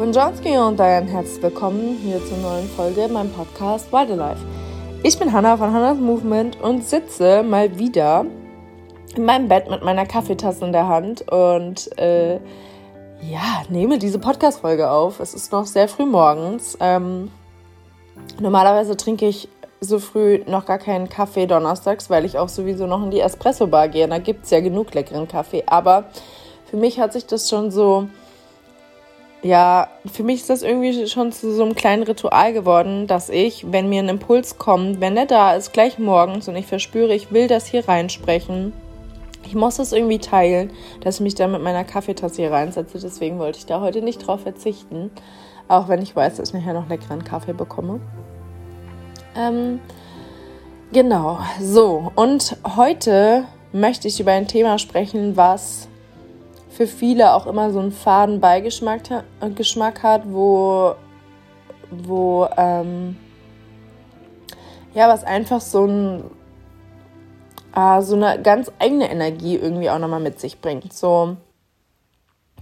Bonjourski und ein herzlich willkommen hier zur neuen Folge in meinem Podcast Wildlife. Ich bin Hannah von Hannah's Movement und sitze mal wieder in meinem Bett mit meiner Kaffeetasse in der Hand und äh, ja, nehme diese Podcast-Folge auf. Es ist noch sehr früh morgens. Ähm, normalerweise trinke ich so früh noch gar keinen Kaffee donnerstags, weil ich auch sowieso noch in die Espresso-Bar gehe. Da gibt es ja genug leckeren Kaffee. Aber für mich hat sich das schon so ja, für mich ist das irgendwie schon zu so einem kleinen Ritual geworden, dass ich, wenn mir ein Impuls kommt, wenn der da ist, gleich morgens und ich verspüre, ich will das hier reinsprechen, ich muss das irgendwie teilen, dass ich mich dann mit meiner Kaffeetasse hier reinsetze. Deswegen wollte ich da heute nicht drauf verzichten, auch wenn ich weiß, dass ich nachher noch leckeren Kaffee bekomme. Ähm, genau, so, und heute möchte ich über ein Thema sprechen, was für viele auch immer so einen faden Beigeschmack Geschmack hat, wo, wo ähm, ja, was einfach so, ein, äh, so eine ganz eigene Energie irgendwie auch nochmal mit sich bringt. So,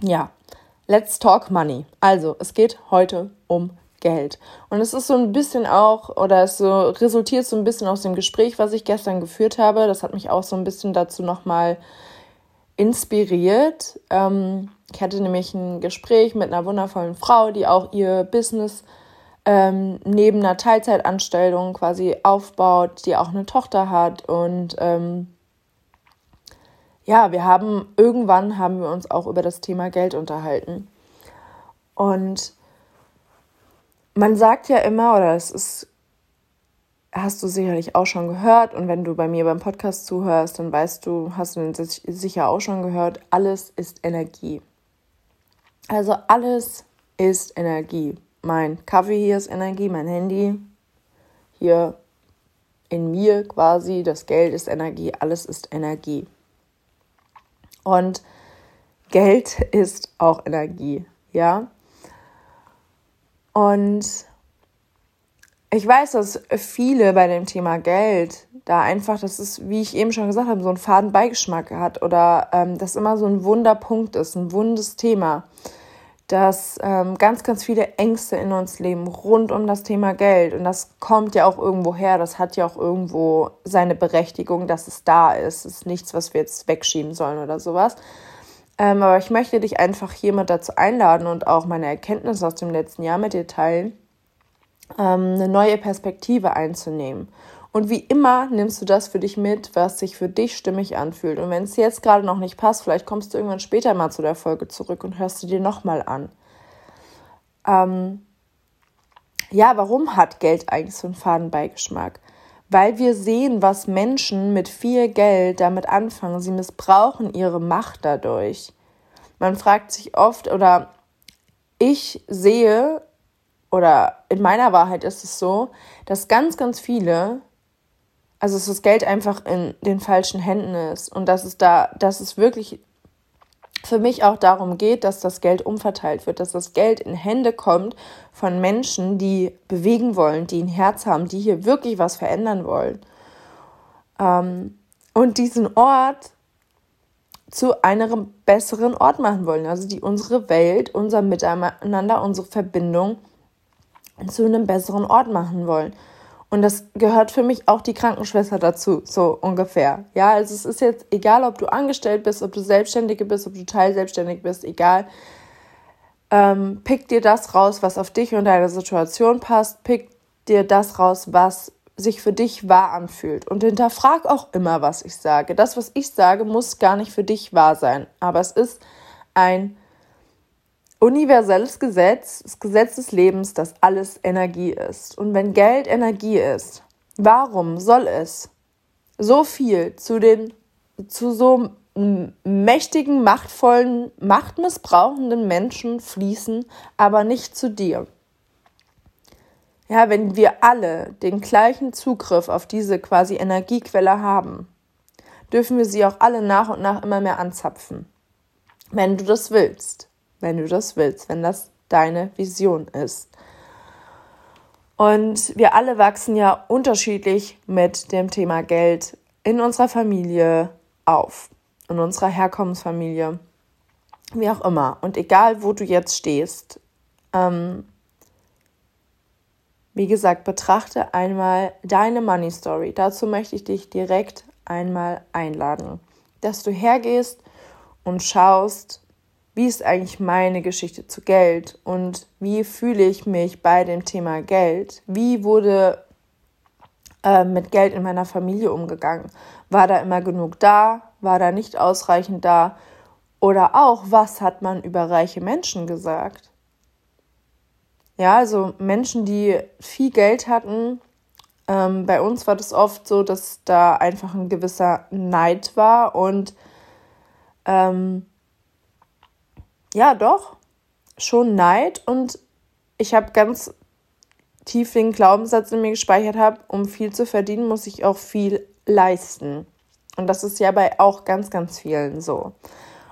ja, let's talk money. Also, es geht heute um Geld. Und es ist so ein bisschen auch, oder es so resultiert so ein bisschen aus dem Gespräch, was ich gestern geführt habe. Das hat mich auch so ein bisschen dazu nochmal mal inspiriert. Ähm, ich hatte nämlich ein Gespräch mit einer wundervollen Frau, die auch ihr Business ähm, neben einer Teilzeitanstellung quasi aufbaut, die auch eine Tochter hat. Und ähm, ja, wir haben irgendwann haben wir uns auch über das Thema Geld unterhalten. Und man sagt ja immer, oder es ist hast du sicherlich auch schon gehört. Und wenn du bei mir beim Podcast zuhörst, dann weißt du, hast du sicher auch schon gehört, alles ist Energie. Also alles ist Energie. Mein Kaffee hier ist Energie, mein Handy hier in mir quasi, das Geld ist Energie, alles ist Energie. Und Geld ist auch Energie, ja. Und ich weiß, dass viele bei dem Thema Geld da einfach, das ist, wie ich eben schon gesagt habe, so einen faden Beigeschmack hat oder ähm, das immer so ein Wunderpunkt ist, ein wundes Thema, dass ähm, ganz, ganz viele Ängste in uns leben rund um das Thema Geld. Und das kommt ja auch irgendwo her, das hat ja auch irgendwo seine Berechtigung, dass es da ist. Es ist nichts, was wir jetzt wegschieben sollen oder sowas. Ähm, aber ich möchte dich einfach hier mal dazu einladen und auch meine Erkenntnisse aus dem letzten Jahr mit dir teilen ähm, eine neue Perspektive einzunehmen. Und wie immer nimmst du das für dich mit, was sich für dich stimmig anfühlt. Und wenn es jetzt gerade noch nicht passt, vielleicht kommst du irgendwann später mal zu der Folge zurück und hörst du dir nochmal an. Ähm, ja, warum hat Geld eigentlich so einen Fadenbeigeschmack? Weil wir sehen, was Menschen mit viel Geld damit anfangen. Sie missbrauchen ihre Macht dadurch. Man fragt sich oft, oder ich sehe oder in meiner Wahrheit ist es so, dass ganz, ganz viele, also dass das Geld einfach in den falschen Händen ist und dass es da, dass es wirklich für mich auch darum geht, dass das Geld umverteilt wird, dass das Geld in Hände kommt von Menschen, die bewegen wollen, die ein Herz haben, die hier wirklich was verändern wollen. Ähm, und diesen Ort zu einem besseren Ort machen wollen, also die unsere Welt, unser Miteinander, unsere Verbindung zu einem besseren Ort machen wollen. Und das gehört für mich auch die Krankenschwester dazu, so ungefähr. Ja, also es ist jetzt egal, ob du angestellt bist, ob du Selbstständige bist, ob du teilselbstständig bist, egal. Ähm, pick dir das raus, was auf dich und deine Situation passt. Pick dir das raus, was sich für dich wahr anfühlt. Und hinterfrag auch immer, was ich sage. Das, was ich sage, muss gar nicht für dich wahr sein. Aber es ist ein universelles Gesetz, das Gesetz des Lebens, dass alles Energie ist. Und wenn Geld Energie ist, warum soll es so viel zu den zu so mächtigen, machtvollen, machtmissbrauchenden Menschen fließen, aber nicht zu dir? Ja, wenn wir alle den gleichen Zugriff auf diese quasi Energiequelle haben, dürfen wir sie auch alle nach und nach immer mehr anzapfen. Wenn du das willst wenn du das willst, wenn das deine Vision ist. Und wir alle wachsen ja unterschiedlich mit dem Thema Geld in unserer Familie auf, in unserer Herkommensfamilie, wie auch immer. Und egal, wo du jetzt stehst, Ähm, wie gesagt, betrachte einmal deine Money Story. Dazu möchte ich dich direkt einmal einladen, dass du hergehst und schaust, wie ist eigentlich meine Geschichte zu Geld und wie fühle ich mich bei dem Thema Geld? Wie wurde äh, mit Geld in meiner Familie umgegangen? War da immer genug da? War da nicht ausreichend da? Oder auch, was hat man über reiche Menschen gesagt? Ja, also Menschen, die viel Geld hatten. Ähm, bei uns war das oft so, dass da einfach ein gewisser Neid war und ähm, ja, doch, schon Neid und ich habe ganz tief den Glaubenssatz in mir gespeichert habe, um viel zu verdienen, muss ich auch viel leisten. Und das ist ja bei auch ganz, ganz vielen so.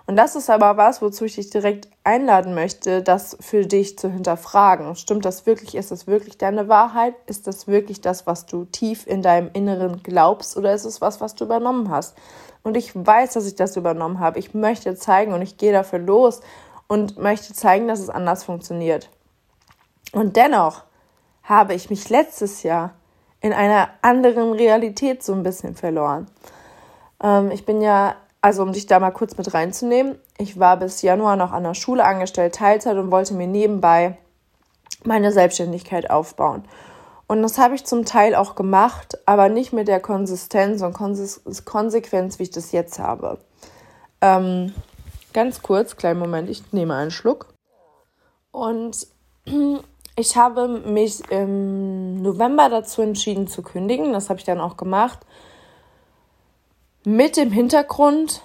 Und das ist aber was, wozu ich dich direkt einladen möchte, das für dich zu hinterfragen. Stimmt das wirklich? Ist das wirklich deine Wahrheit? Ist das wirklich das, was du tief in deinem Inneren glaubst? Oder ist es was, was du übernommen hast? Und ich weiß, dass ich das übernommen habe. Ich möchte zeigen und ich gehe dafür los und möchte zeigen, dass es anders funktioniert. Und dennoch habe ich mich letztes Jahr in einer anderen Realität so ein bisschen verloren. Ähm, ich bin ja also um dich da mal kurz mit reinzunehmen, ich war bis Januar noch an der Schule angestellt, Teilzeit und wollte mir nebenbei meine Selbstständigkeit aufbauen. Und das habe ich zum Teil auch gemacht, aber nicht mit der Konsistenz und Konsequenz, wie ich das jetzt habe. Ähm, ganz kurz, kleinen Moment, ich nehme einen Schluck. Und ich habe mich im November dazu entschieden zu kündigen. Das habe ich dann auch gemacht mit dem Hintergrund,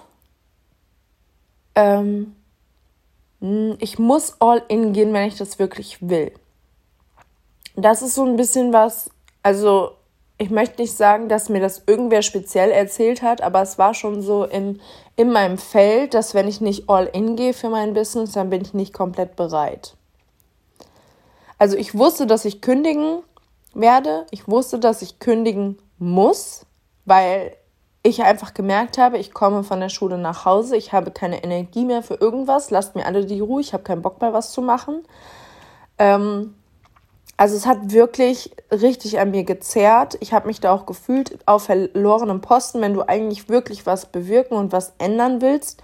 ähm, hm, ich muss all in gehen, wenn ich das wirklich will. Das ist so ein bisschen was, also ich möchte nicht sagen, dass mir das irgendwer speziell erzählt hat, aber es war schon so in, in meinem Feld, dass wenn ich nicht all in gehe für mein Business, dann bin ich nicht komplett bereit. Also ich wusste, dass ich kündigen werde. Ich wusste, dass ich kündigen muss, weil ich einfach gemerkt habe, ich komme von der Schule nach Hause, ich habe keine Energie mehr für irgendwas, lasst mir alle die Ruhe, ich habe keinen Bock mehr, was zu machen. Ähm, also es hat wirklich richtig an mir gezerrt. Ich habe mich da auch gefühlt auf verlorenem Posten, wenn du eigentlich wirklich was bewirken und was ändern willst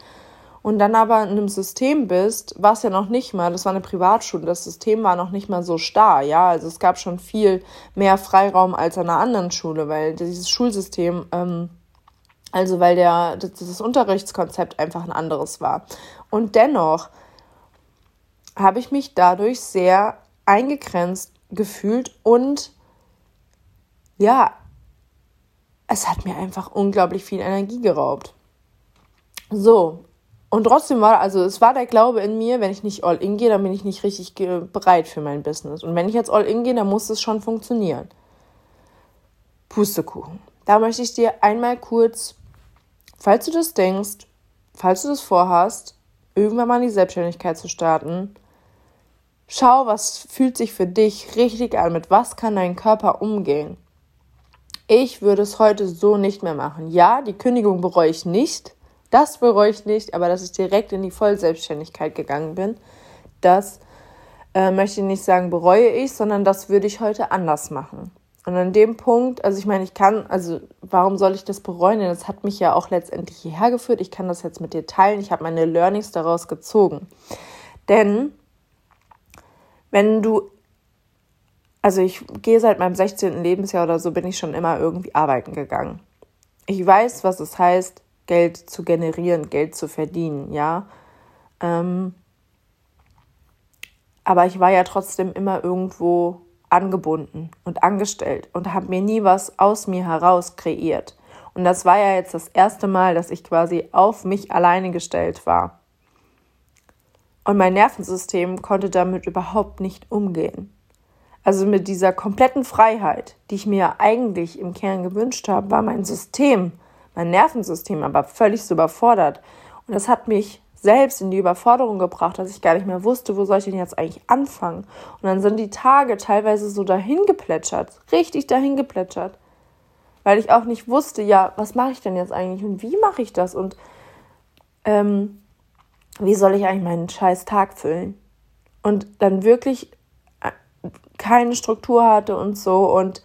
und dann aber in einem System bist, was ja noch nicht mal, das war eine Privatschule, das System war noch nicht mal so starr, ja, also es gab schon viel mehr Freiraum als an einer anderen Schule, weil dieses Schulsystem ähm, also weil der, das, das Unterrichtskonzept einfach ein anderes war. Und dennoch habe ich mich dadurch sehr eingegrenzt gefühlt und ja, es hat mir einfach unglaublich viel Energie geraubt. So, und trotzdem war, also es war der Glaube in mir, wenn ich nicht all in gehe, dann bin ich nicht richtig bereit für mein Business. Und wenn ich jetzt all in gehe, dann muss es schon funktionieren. Pustekuchen. Da möchte ich dir einmal kurz Falls du das denkst, falls du das vorhast, irgendwann mal in die Selbstständigkeit zu starten, schau, was fühlt sich für dich richtig an, mit was kann dein Körper umgehen. Ich würde es heute so nicht mehr machen. Ja, die Kündigung bereue ich nicht, das bereue ich nicht, aber dass ich direkt in die Vollselbstständigkeit gegangen bin, das äh, möchte ich nicht sagen, bereue ich, sondern das würde ich heute anders machen. Und an dem Punkt, also ich meine, ich kann, also warum soll ich das bereuen? Denn das hat mich ja auch letztendlich hierher geführt. Ich kann das jetzt mit dir teilen. Ich habe meine Learnings daraus gezogen. Denn wenn du, also ich gehe seit meinem 16. Lebensjahr oder so, bin ich schon immer irgendwie arbeiten gegangen. Ich weiß, was es heißt, Geld zu generieren, Geld zu verdienen, ja. Ähm, aber ich war ja trotzdem immer irgendwo angebunden und angestellt und habe mir nie was aus mir heraus kreiert. Und das war ja jetzt das erste Mal, dass ich quasi auf mich alleine gestellt war. Und mein Nervensystem konnte damit überhaupt nicht umgehen. Also mit dieser kompletten Freiheit, die ich mir eigentlich im Kern gewünscht habe, war mein System, mein Nervensystem aber völlig so überfordert. Und das hat mich selbst in die Überforderung gebracht, dass ich gar nicht mehr wusste, wo soll ich denn jetzt eigentlich anfangen. Und dann sind die Tage teilweise so dahin geplätschert, richtig dahin geplätschert, weil ich auch nicht wusste, ja, was mache ich denn jetzt eigentlich und wie mache ich das und ähm, wie soll ich eigentlich meinen scheiß Tag füllen. und dann wirklich äh, keine Struktur hatte und so und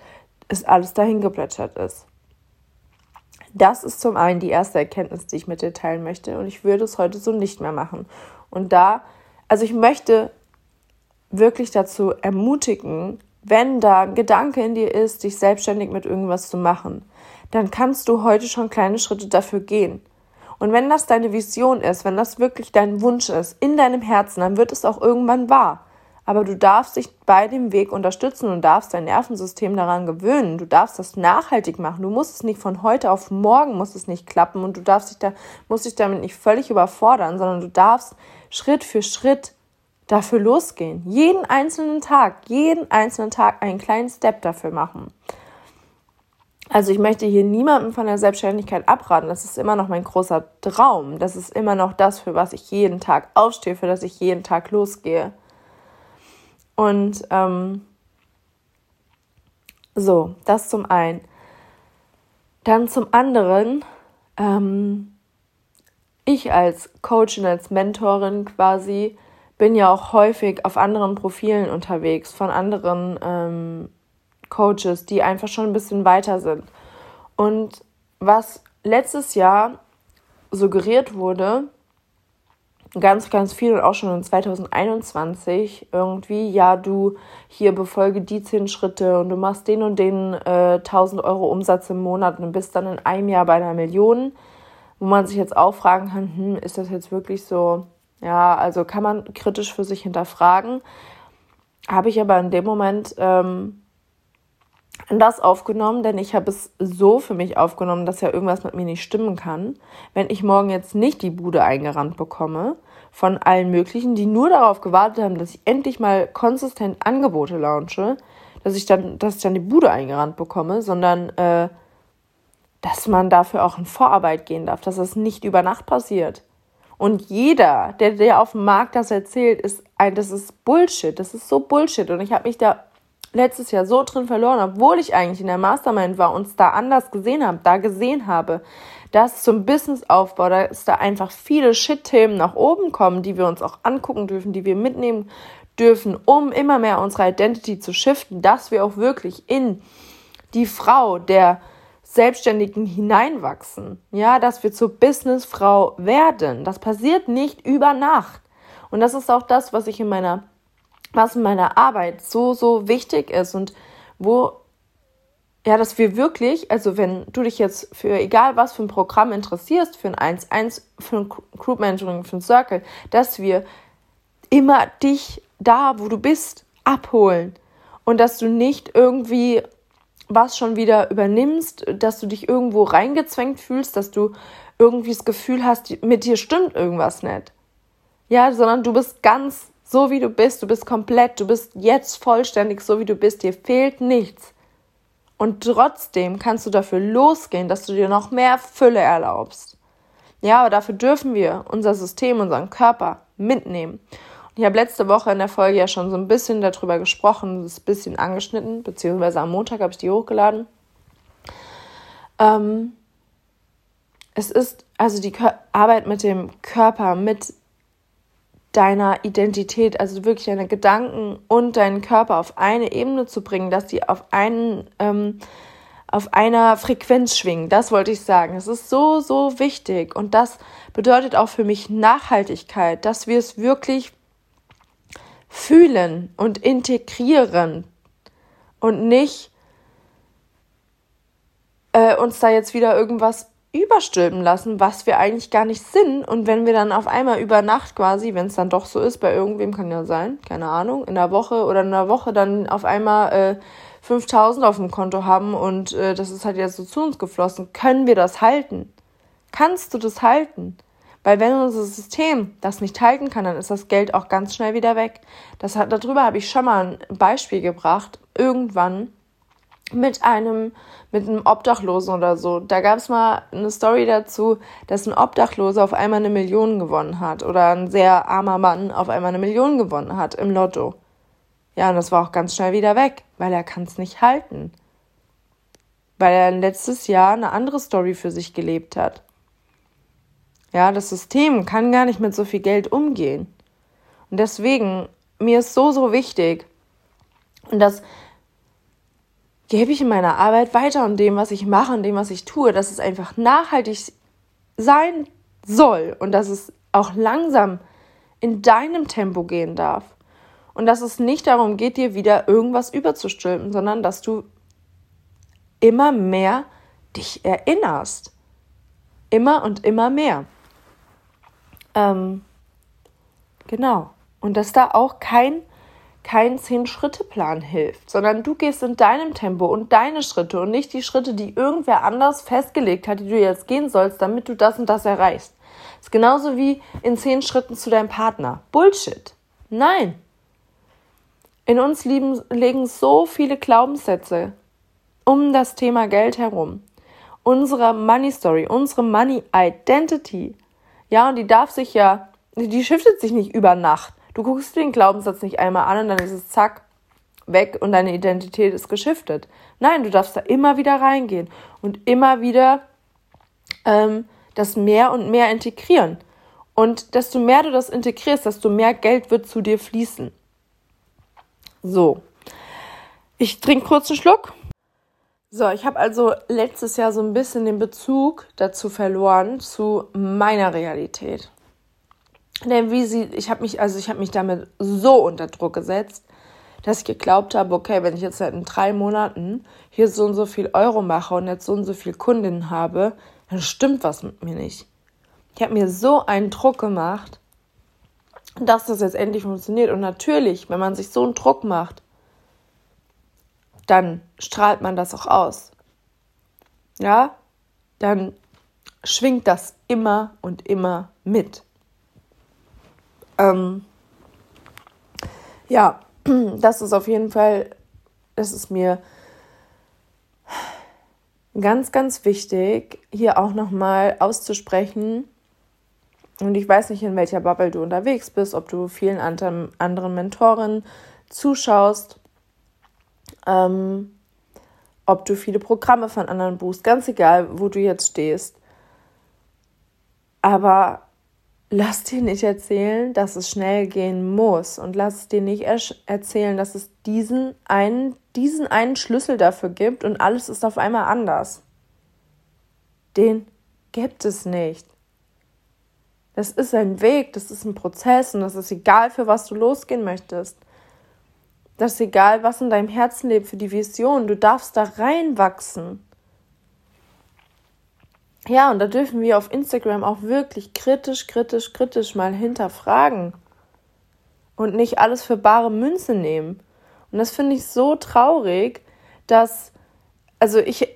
es alles dahin geplätschert ist. Das ist zum einen die erste Erkenntnis, die ich mit dir teilen möchte und ich würde es heute so nicht mehr machen. Und da, also ich möchte wirklich dazu ermutigen, wenn da ein Gedanke in dir ist, dich selbstständig mit irgendwas zu machen, dann kannst du heute schon kleine Schritte dafür gehen. Und wenn das deine Vision ist, wenn das wirklich dein Wunsch ist, in deinem Herzen, dann wird es auch irgendwann wahr. Aber du darfst dich bei dem Weg unterstützen und darfst dein Nervensystem daran gewöhnen. Du darfst das nachhaltig machen. Du musst es nicht von heute auf morgen muss es nicht klappen und du darfst dich da, musst dich damit nicht völlig überfordern, sondern du darfst Schritt für Schritt dafür losgehen. Jeden einzelnen Tag, jeden einzelnen Tag einen kleinen Step dafür machen. Also ich möchte hier niemandem von der Selbstständigkeit abraten. Das ist immer noch mein großer Traum. Das ist immer noch das, für was ich jeden Tag aufstehe, für das ich jeden Tag losgehe. Und ähm, so, das zum einen. Dann zum anderen, ähm, ich als Coach und als Mentorin quasi bin ja auch häufig auf anderen Profilen unterwegs, von anderen ähm, Coaches, die einfach schon ein bisschen weiter sind. Und was letztes Jahr suggeriert wurde, ganz, ganz viel und auch schon in 2021 irgendwie, ja, du hier befolge die zehn Schritte und du machst den und den äh, 1000 Euro Umsatz im Monat und bist dann in einem Jahr bei einer Million, wo man sich jetzt auch fragen kann, hm, ist das jetzt wirklich so ja, also kann man kritisch für sich hinterfragen. Habe ich aber in dem Moment ähm, das aufgenommen, denn ich habe es so für mich aufgenommen, dass ja irgendwas mit mir nicht stimmen kann. Wenn ich morgen jetzt nicht die Bude eingerannt bekomme von allen möglichen, die nur darauf gewartet haben, dass ich endlich mal konsistent Angebote launche, dass ich dann, dass ich dann die Bude eingerannt bekomme, sondern äh, dass man dafür auch in Vorarbeit gehen darf, dass das nicht über Nacht passiert. Und jeder, der dir auf dem Markt das erzählt, ist ein, das ist Bullshit. Das ist so Bullshit. Und ich habe mich da letztes Jahr so drin verloren, obwohl ich eigentlich in der Mastermind war und es da anders gesehen habe, da gesehen habe, dass zum Businessaufbau, dass da einfach viele Shit-Themen nach oben kommen, die wir uns auch angucken dürfen, die wir mitnehmen dürfen, um immer mehr unsere Identity zu shiften, dass wir auch wirklich in die Frau der Selbstständigen hineinwachsen, ja, dass wir zur Businessfrau werden. Das passiert nicht über Nacht. Und das ist auch das, was ich in meiner, was in meiner Arbeit so, so wichtig ist und wo, ja, dass wir wirklich, also wenn du dich jetzt für egal was für ein Programm interessierst, für ein 1-1, für ein Group Mentoring, für ein Circle, dass wir immer dich da, wo du bist, abholen und dass du nicht irgendwie was schon wieder übernimmst, dass du dich irgendwo reingezwängt fühlst, dass du irgendwie das Gefühl hast, mit dir stimmt irgendwas nicht. Ja, sondern du bist ganz so, wie du bist, du bist komplett, du bist jetzt vollständig so, wie du bist, dir fehlt nichts. Und trotzdem kannst du dafür losgehen, dass du dir noch mehr Fülle erlaubst. Ja, aber dafür dürfen wir unser System, unseren Körper mitnehmen. Ich habe letzte Woche in der Folge ja schon so ein bisschen darüber gesprochen, das ist ein bisschen angeschnitten, beziehungsweise am Montag habe ich die hochgeladen. Ähm, es ist also die Kör Arbeit mit dem Körper, mit deiner Identität, also wirklich deine Gedanken und deinen Körper auf eine Ebene zu bringen, dass die auf einen ähm, auf einer Frequenz schwingen. Das wollte ich sagen. Es ist so, so wichtig. Und das bedeutet auch für mich Nachhaltigkeit, dass wir es wirklich fühlen und integrieren und nicht äh, uns da jetzt wieder irgendwas überstülpen lassen, was wir eigentlich gar nicht sind. Und wenn wir dann auf einmal über Nacht quasi, wenn es dann doch so ist, bei irgendwem kann ja sein, keine Ahnung, in der Woche oder in der Woche dann auf einmal äh, 5000 auf dem Konto haben und äh, das ist halt jetzt so zu uns geflossen, können wir das halten? Kannst du das halten? Weil wenn unser System das nicht halten kann, dann ist das Geld auch ganz schnell wieder weg. Das hat, darüber habe ich schon mal ein Beispiel gebracht. Irgendwann mit einem, mit einem Obdachlosen oder so. Da gab es mal eine Story dazu, dass ein Obdachloser auf einmal eine Million gewonnen hat oder ein sehr armer Mann auf einmal eine Million gewonnen hat im Lotto. Ja, und das war auch ganz schnell wieder weg, weil er kann es nicht halten. Weil er letztes Jahr eine andere Story für sich gelebt hat. Ja, das System kann gar nicht mit so viel Geld umgehen. Und deswegen mir ist so, so wichtig. Und das gebe ich in meiner Arbeit weiter und dem, was ich mache und dem, was ich tue, dass es einfach nachhaltig sein soll und dass es auch langsam in deinem Tempo gehen darf. Und dass es nicht darum geht, dir wieder irgendwas überzustülpen, sondern dass du immer mehr dich erinnerst. Immer und immer mehr. Ähm, genau. Und dass da auch kein, kein Zehn-Schritte-Plan hilft, sondern du gehst in deinem Tempo und deine Schritte und nicht die Schritte, die irgendwer anders festgelegt hat, die du jetzt gehen sollst, damit du das und das erreichst. Das ist genauso wie in zehn Schritten zu deinem Partner. Bullshit. Nein. In uns lieben, legen so viele Glaubenssätze um das Thema Geld herum. Unsere Money Story, unsere Money Identity. Ja, und die darf sich ja, die shiftet sich nicht über Nacht. Du guckst den Glaubenssatz nicht einmal an und dann ist es zack, weg und deine Identität ist geschiftet. Nein, du darfst da immer wieder reingehen und immer wieder ähm, das mehr und mehr integrieren. Und desto mehr du das integrierst, desto mehr Geld wird zu dir fließen. So. Ich trinke kurz einen Schluck. So, ich habe also letztes Jahr so ein bisschen den Bezug dazu verloren, zu meiner Realität. Denn wie sie, ich habe mich, also ich habe mich damit so unter Druck gesetzt, dass ich geglaubt habe, okay, wenn ich jetzt seit drei Monaten hier so und so viel Euro mache und jetzt so und so viel Kundinnen habe, dann stimmt was mit mir nicht. Ich habe mir so einen Druck gemacht, dass das jetzt endlich funktioniert. Und natürlich, wenn man sich so einen Druck macht, dann strahlt man das auch aus. Ja, dann schwingt das immer und immer mit. Ähm, ja, das ist auf jeden Fall, das ist mir ganz, ganz wichtig, hier auch nochmal auszusprechen. Und ich weiß nicht, in welcher Bubble du unterwegs bist, ob du vielen anderen, Mentoren zuschaust ähm, ob du viele Programme von anderen buchst, ganz egal, wo du jetzt stehst. Aber lass dir nicht erzählen, dass es schnell gehen muss und lass dir nicht erzählen, dass es diesen einen, diesen einen Schlüssel dafür gibt und alles ist auf einmal anders. Den gibt es nicht. Das ist ein Weg, das ist ein Prozess und das ist egal, für was du losgehen möchtest. Das ist egal, was in deinem Herzen lebt für die Vision. Du darfst da reinwachsen. Ja, und da dürfen wir auf Instagram auch wirklich kritisch, kritisch, kritisch mal hinterfragen. Und nicht alles für bare Münze nehmen. Und das finde ich so traurig, dass, also ich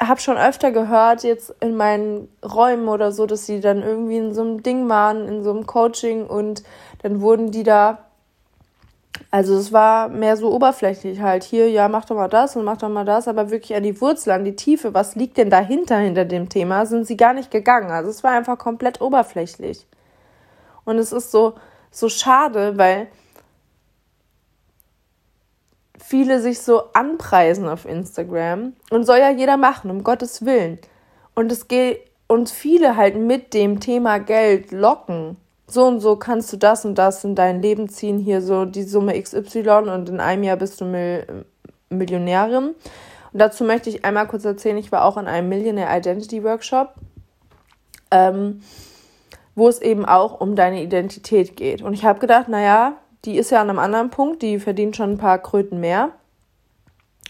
habe schon öfter gehört, jetzt in meinen Räumen oder so, dass sie dann irgendwie in so einem Ding waren, in so einem Coaching und dann wurden die da also es war mehr so oberflächlich halt. Hier, ja, mach doch mal das und mach doch mal das, aber wirklich an die Wurzel, an die Tiefe, was liegt denn dahinter, hinter dem Thema, sind sie gar nicht gegangen. Also es war einfach komplett oberflächlich. Und es ist so, so schade, weil viele sich so anpreisen auf Instagram und soll ja jeder machen, um Gottes Willen. Und es geht, und viele halt mit dem Thema Geld locken so und so kannst du das und das in dein Leben ziehen, hier so die Summe XY und in einem Jahr bist du Mil Millionärin. Und dazu möchte ich einmal kurz erzählen, ich war auch in einem Millionaire Identity Workshop, ähm, wo es eben auch um deine Identität geht. Und ich habe gedacht, naja, die ist ja an einem anderen Punkt, die verdient schon ein paar Kröten mehr.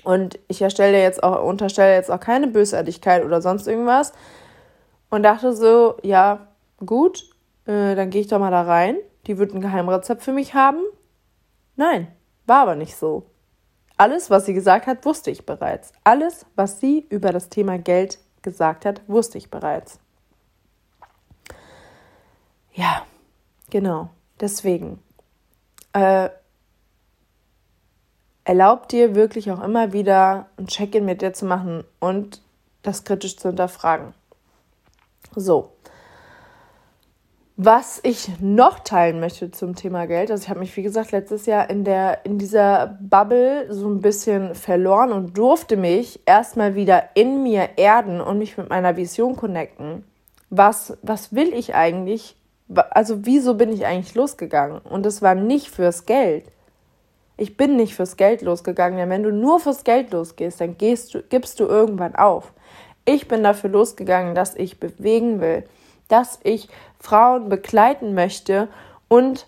Und ich erstelle jetzt auch, unterstelle jetzt auch keine Bösartigkeit oder sonst irgendwas. Und dachte so, ja, gut, äh, dann gehe ich doch mal da rein. Die wird ein Geheimrezept für mich haben. Nein, war aber nicht so. Alles, was sie gesagt hat, wusste ich bereits. Alles, was sie über das Thema Geld gesagt hat, wusste ich bereits. Ja, genau. Deswegen. Äh, erlaubt dir wirklich auch immer wieder ein Check-in mit dir zu machen und das kritisch zu hinterfragen. So, was ich noch teilen möchte zum Thema Geld, also ich habe mich, wie gesagt, letztes Jahr in, der, in dieser Bubble so ein bisschen verloren und durfte mich erstmal wieder in mir erden und mich mit meiner Vision connecten. Was, was will ich eigentlich also wieso bin ich eigentlich losgegangen? Und es war nicht fürs Geld. Ich bin nicht fürs Geld losgegangen, denn wenn du nur fürs Geld losgehst, dann gehst du, gibst du irgendwann auf. Ich bin dafür losgegangen, dass ich bewegen will, dass ich Frauen begleiten möchte und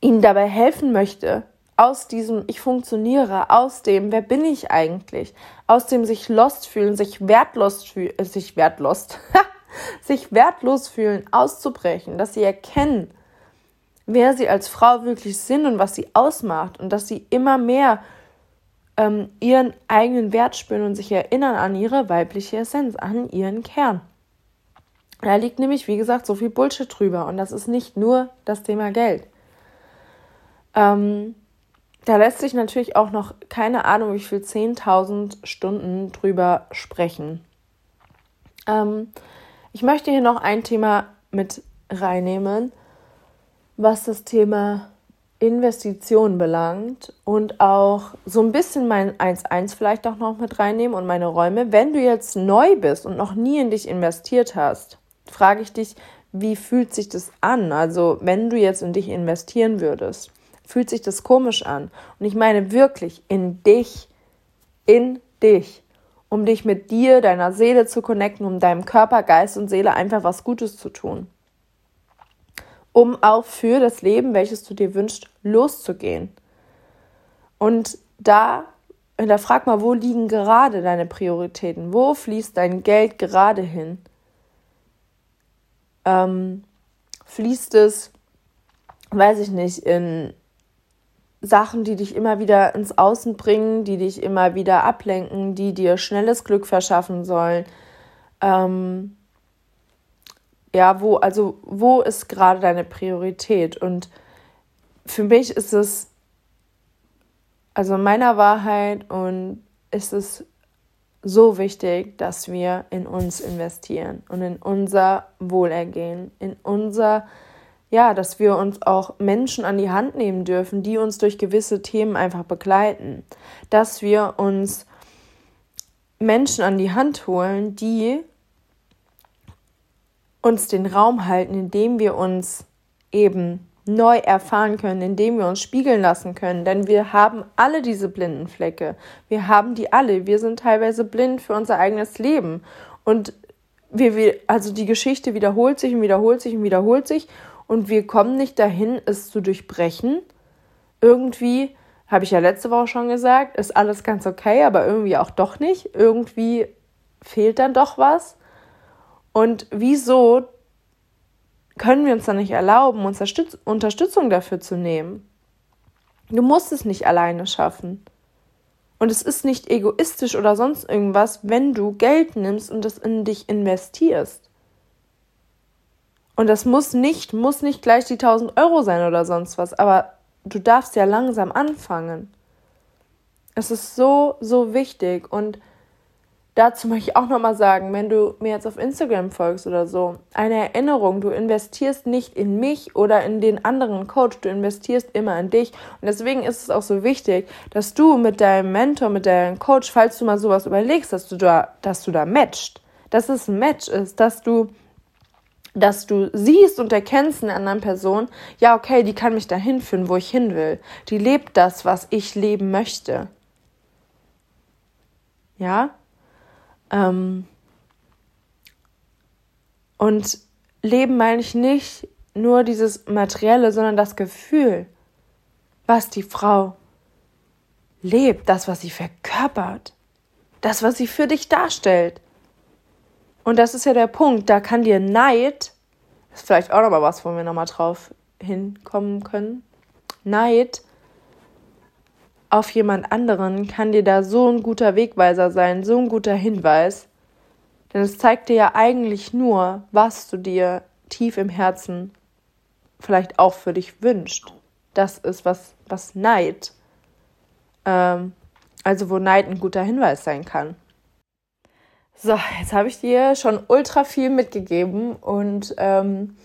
ihnen dabei helfen möchte, aus diesem Ich funktioniere, aus dem Wer bin ich eigentlich, aus dem sich lost fühlen, sich wertlos fühlen, äh, sich wertlos, sich wertlos fühlen, auszubrechen, dass sie erkennen, wer sie als Frau wirklich sind und was sie ausmacht und dass sie immer mehr ähm, ihren eigenen Wert spüren und sich erinnern an ihre weibliche Essenz, an ihren Kern. Da liegt nämlich, wie gesagt, so viel Bullshit drüber und das ist nicht nur das Thema Geld. Ähm, da lässt sich natürlich auch noch keine Ahnung, wie viel 10.000 Stunden drüber sprechen. Ähm, ich möchte hier noch ein Thema mit reinnehmen, was das Thema Investition belangt und auch so ein bisschen mein 1-1 vielleicht auch noch mit reinnehmen und meine Räume. Wenn du jetzt neu bist und noch nie in dich investiert hast, frage ich dich, wie fühlt sich das an? Also, wenn du jetzt in dich investieren würdest, fühlt sich das komisch an. Und ich meine wirklich in dich, in dich, um dich mit dir, deiner Seele zu connecten, um deinem Körper, Geist und Seele einfach was Gutes zu tun. Um auch für das Leben, welches du dir wünschst, loszugehen. Und da, da frag mal, wo liegen gerade deine Prioritäten? Wo fließt dein Geld gerade hin? Ähm, fließt es, weiß ich nicht, in Sachen, die dich immer wieder ins Außen bringen, die dich immer wieder ablenken, die dir schnelles Glück verschaffen sollen. Ähm, ja, wo, also wo ist gerade deine Priorität? Und für mich ist es, also meiner Wahrheit und ist es so wichtig, dass wir in uns investieren und in unser Wohlergehen, in unser ja, dass wir uns auch Menschen an die Hand nehmen dürfen, die uns durch gewisse Themen einfach begleiten. Dass wir uns Menschen an die Hand holen, die uns den Raum halten, in dem wir uns eben neu erfahren können, indem wir uns spiegeln lassen können. Denn wir haben alle diese blinden Flecke. Wir haben die alle. Wir sind teilweise blind für unser eigenes Leben. Und wir, also die Geschichte wiederholt sich und wiederholt sich und wiederholt sich und wir kommen nicht dahin, es zu durchbrechen. Irgendwie, habe ich ja letzte Woche schon gesagt, ist alles ganz okay, aber irgendwie auch doch nicht. Irgendwie fehlt dann doch was. Und wieso können wir uns dann nicht erlauben, uns Unterstützung dafür zu nehmen? Du musst es nicht alleine schaffen. Und es ist nicht egoistisch oder sonst irgendwas, wenn du Geld nimmst und es in dich investierst. Und das muss nicht, muss nicht gleich die 1000 Euro sein oder sonst was, aber du darfst ja langsam anfangen. Es ist so, so wichtig und dazu möchte ich auch nochmal sagen, wenn du mir jetzt auf Instagram folgst oder so, eine Erinnerung, du investierst nicht in mich oder in den anderen Coach, du investierst immer in dich. Und deswegen ist es auch so wichtig, dass du mit deinem Mentor, mit deinem Coach, falls du mal sowas überlegst, dass du da, dass du da matcht, dass es ein Match ist, dass du dass du siehst und erkennst in einer anderen Person, ja, okay, die kann mich dahin führen, wo ich hin will. Die lebt das, was ich leben möchte. Ja? Ähm und Leben meine ich nicht nur dieses Materielle, sondern das Gefühl, was die Frau lebt, das, was sie verkörpert, das, was sie für dich darstellt. Und das ist ja der Punkt, da kann dir Neid, ist vielleicht auch nochmal was, wo wir nochmal drauf hinkommen können. Neid auf jemand anderen kann dir da so ein guter Wegweiser sein, so ein guter Hinweis. Denn es zeigt dir ja eigentlich nur, was du dir tief im Herzen vielleicht auch für dich wünscht. Das ist was, was Neid, ähm, also wo Neid ein guter Hinweis sein kann. So, jetzt habe ich dir schon ultra viel mitgegeben und ähm,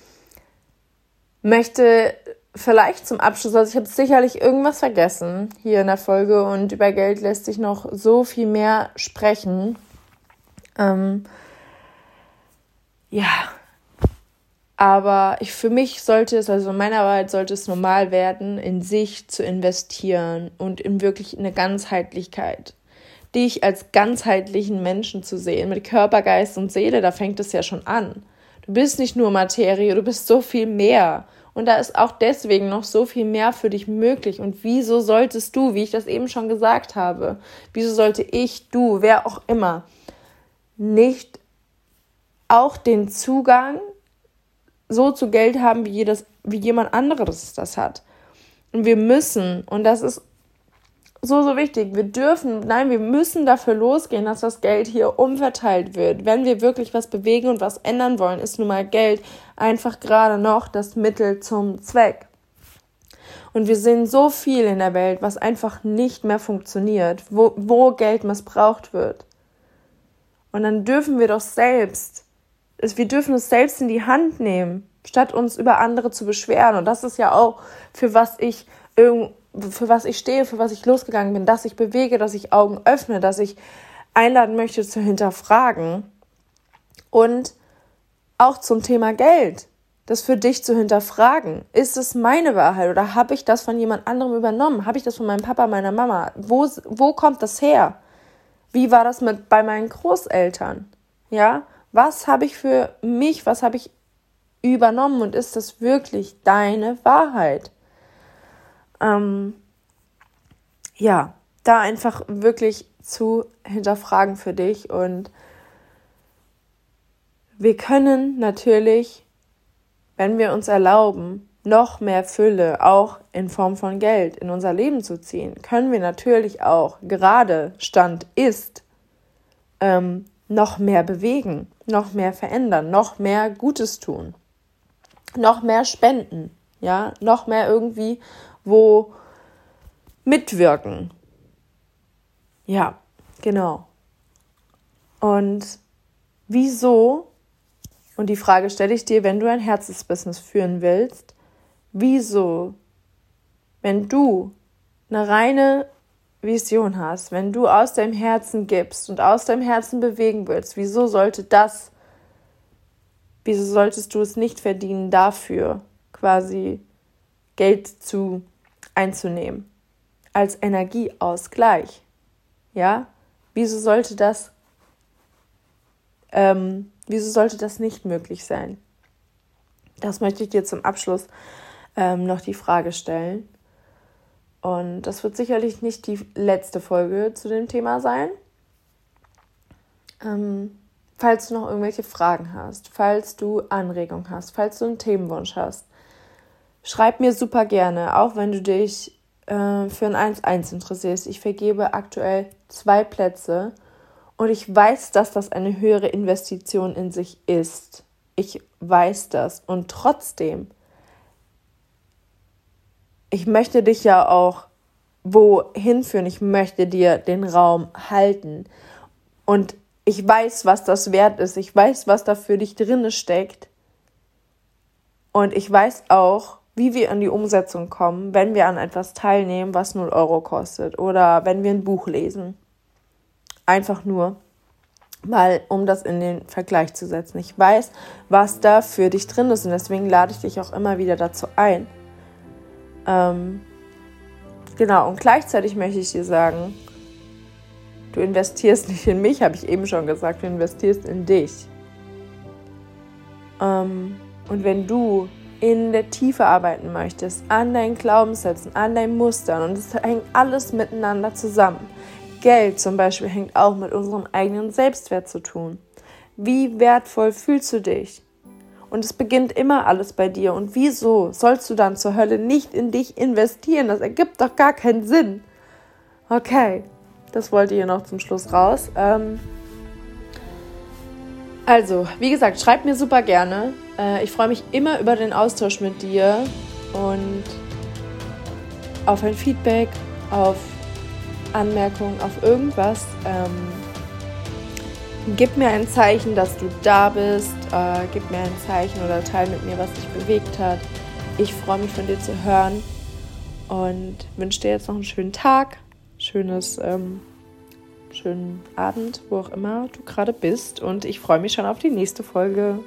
möchte vielleicht zum Abschluss, also ich habe sicherlich irgendwas vergessen hier in der Folge und über Geld lässt sich noch so viel mehr sprechen. Ähm, ja, Aber ich, für mich sollte es, also in meiner Arbeit sollte es normal werden, in sich zu investieren und in wirklich eine Ganzheitlichkeit. Dich als ganzheitlichen Menschen zu sehen, mit Körper, Geist und Seele, da fängt es ja schon an. Du bist nicht nur Materie, du bist so viel mehr. Und da ist auch deswegen noch so viel mehr für dich möglich. Und wieso solltest du, wie ich das eben schon gesagt habe, wieso sollte ich, du, wer auch immer, nicht auch den Zugang so zu Geld haben, wie, jedes, wie jemand anderes das hat. Und wir müssen, und das ist so, so wichtig, wir dürfen, nein, wir müssen dafür losgehen, dass das Geld hier umverteilt wird. Wenn wir wirklich was bewegen und was ändern wollen, ist nun mal Geld einfach gerade noch das Mittel zum Zweck. Und wir sehen so viel in der Welt, was einfach nicht mehr funktioniert, wo, wo Geld missbraucht wird. Und dann dürfen wir doch selbst wir dürfen es selbst in die Hand nehmen, statt uns über andere zu beschweren. Und das ist ja auch, für was ich für was ich stehe, für was ich losgegangen bin, dass ich bewege, dass ich Augen öffne, dass ich einladen möchte zu hinterfragen. Und auch zum Thema Geld, das für dich zu hinterfragen. Ist es meine Wahrheit oder habe ich das von jemand anderem übernommen? Habe ich das von meinem Papa, meiner Mama? Wo, wo kommt das her? Wie war das mit bei meinen Großeltern? Ja? Was habe ich für mich, was habe ich übernommen und ist das wirklich deine Wahrheit? Ähm, ja, da einfach wirklich zu hinterfragen für dich und wir können natürlich, wenn wir uns erlauben, noch mehr Fülle auch in Form von Geld in unser Leben zu ziehen, können wir natürlich auch gerade Stand ist ähm, noch mehr bewegen noch mehr verändern, noch mehr Gutes tun, noch mehr spenden, ja, noch mehr irgendwie wo mitwirken. Ja, genau. Und wieso, und die Frage stelle ich dir, wenn du ein Herzensbusiness führen willst, wieso, wenn du eine reine Vision hast, wenn du aus deinem Herzen gibst und aus deinem Herzen bewegen willst, wieso sollte das, wieso solltest du es nicht verdienen, dafür quasi Geld zu einzunehmen? Als Energieausgleich. Ja? Wieso sollte das, ähm, wieso sollte das nicht möglich sein? Das möchte ich dir zum Abschluss ähm, noch die Frage stellen. Und das wird sicherlich nicht die letzte Folge zu dem Thema sein. Ähm, falls du noch irgendwelche Fragen hast, falls du Anregungen hast, falls du einen Themenwunsch hast, schreib mir super gerne, auch wenn du dich äh, für ein 1-1 interessierst. Ich vergebe aktuell zwei Plätze und ich weiß, dass das eine höhere Investition in sich ist. Ich weiß das. Und trotzdem ich möchte dich ja auch wohin führen. Ich möchte dir den Raum halten. Und ich weiß, was das wert ist. Ich weiß, was da für dich drin steckt. Und ich weiß auch, wie wir in die Umsetzung kommen, wenn wir an etwas teilnehmen, was 0 Euro kostet. Oder wenn wir ein Buch lesen. Einfach nur, mal um das in den Vergleich zu setzen. Ich weiß, was da für dich drin ist. Und deswegen lade ich dich auch immer wieder dazu ein ähm, genau, und gleichzeitig möchte ich dir sagen, du investierst nicht in mich, habe ich eben schon gesagt, du investierst in dich. Ähm, und wenn du in der Tiefe arbeiten möchtest, an deinen Glaubenssätzen, an deinen Mustern, und es hängt alles miteinander zusammen. Geld zum Beispiel hängt auch mit unserem eigenen Selbstwert zu tun. Wie wertvoll fühlst du dich? Und es beginnt immer alles bei dir. Und wieso sollst du dann zur Hölle nicht in dich investieren? Das ergibt doch gar keinen Sinn. Okay, das wollte ihr noch zum Schluss raus. Ähm also, wie gesagt, schreib mir super gerne. Äh, ich freue mich immer über den Austausch mit dir und auf ein Feedback, auf Anmerkungen, auf irgendwas. Ähm Gib mir ein Zeichen, dass du da bist. Äh, gib mir ein Zeichen oder teile mit mir, was dich bewegt hat. Ich freue mich von dir zu hören und wünsche dir jetzt noch einen schönen Tag, schönes, ähm, schönen Abend, wo auch immer du gerade bist. Und ich freue mich schon auf die nächste Folge.